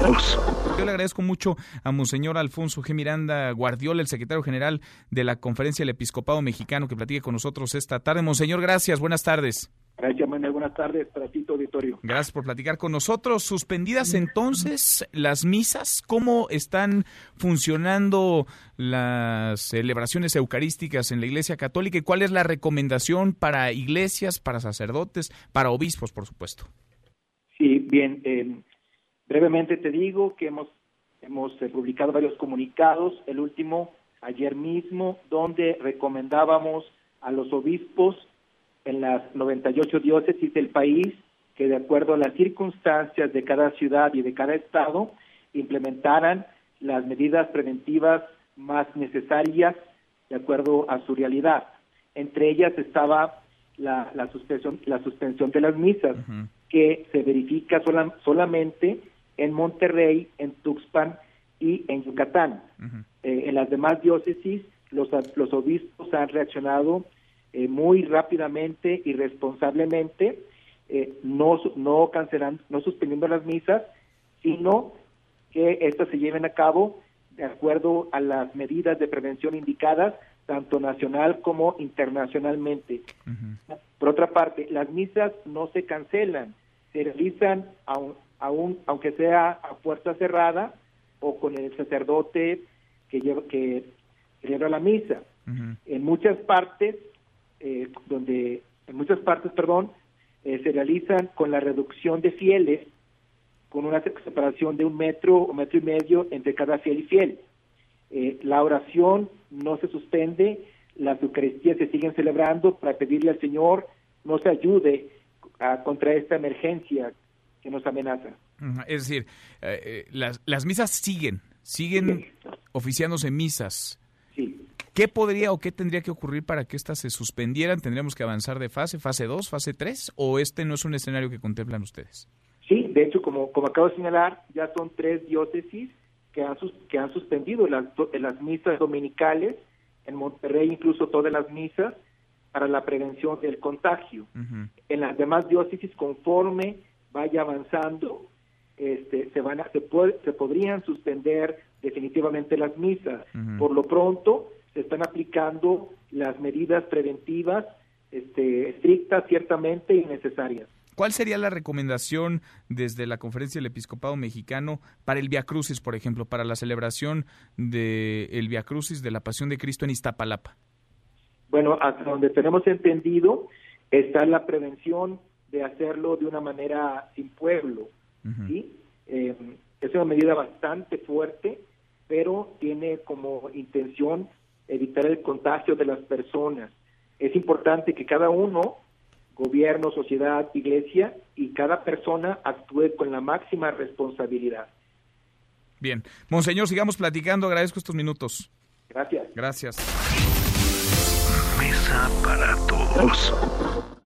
Yo le agradezco mucho a Monseñor Alfonso G. Miranda Guardiola, el secretario general de la Conferencia del Episcopado Mexicano, que platique con nosotros esta tarde. Monseñor, gracias, buenas tardes. Gracias, Manuel. Buenas tardes para ti, tu auditorio. Gracias por platicar con nosotros. Suspendidas entonces las misas, ¿cómo están funcionando las celebraciones eucarísticas en la Iglesia Católica y cuál es la recomendación para iglesias, para sacerdotes, para obispos, por supuesto? Sí, bien. Eh, brevemente te digo que hemos, hemos eh, publicado varios comunicados, el último ayer mismo, donde recomendábamos a los obispos en las 98 diócesis del país que de acuerdo a las circunstancias de cada ciudad y de cada estado implementaran las medidas preventivas más necesarias de acuerdo a su realidad. Entre ellas estaba la, la suspensión, la suspensión de las misas, que se verifica solamente en Monterrey, en Tuxpan y en Yucatán. Eh, en las demás diócesis, los, los obispos han reaccionado eh, muy rápidamente y responsablemente, eh, no, no cancelando, no suspendiendo las misas, sino que estas se lleven a cabo de acuerdo a las medidas de prevención indicadas, tanto nacional como internacionalmente. Por otra parte, las misas no se cancelan, se realizan aún, aún aunque sea a puerta cerrada o con el sacerdote que lleva que celebra la misa. En muchas partes eh, donde en muchas partes, perdón, eh, se realizan con la reducción de fieles, con una separación de un metro o metro y medio entre cada fiel y fiel. Eh, la oración no se suspende, las Eucaristías se siguen celebrando para pedirle al Señor nos ayude a, contra esta emergencia que nos amenaza. Es decir, las, las misas siguen, siguen oficiándose misas. Sí. ¿Qué podría o qué tendría que ocurrir para que éstas se suspendieran? ¿Tendríamos que avanzar de fase, fase 2, fase 3? ¿O este no es un escenario que contemplan ustedes? Sí, de hecho, como, como acabo de señalar, ya son tres diócesis que han, que han suspendido las, las misas dominicales, en Monterrey incluso todas las misas, para la prevención del contagio. En las demás diócesis, conforme vaya avanzando, este, se, van a, se, se podrían suspender definitivamente las misas. Por lo pronto, se están aplicando las medidas preventivas este, estrictas, ciertamente, y necesarias. ¿Cuál sería la recomendación desde la Conferencia del Episcopado Mexicano para el Via Crucis, por ejemplo, para la celebración del el Via Crucis de la Pasión de Cristo en Iztapalapa? Bueno, hasta donde tenemos entendido está la prevención de hacerlo de una manera sin pueblo. ¿sí? Eh, es una medida bastante fuerte, pero tiene como intención evitar el contagio de las personas. Es importante que cada uno, gobierno, sociedad, iglesia, y cada persona actúe con la máxima responsabilidad. Bien. Monseñor, sigamos platicando. Agradezco estos minutos. Gracias. Gracias. Mesa para todos.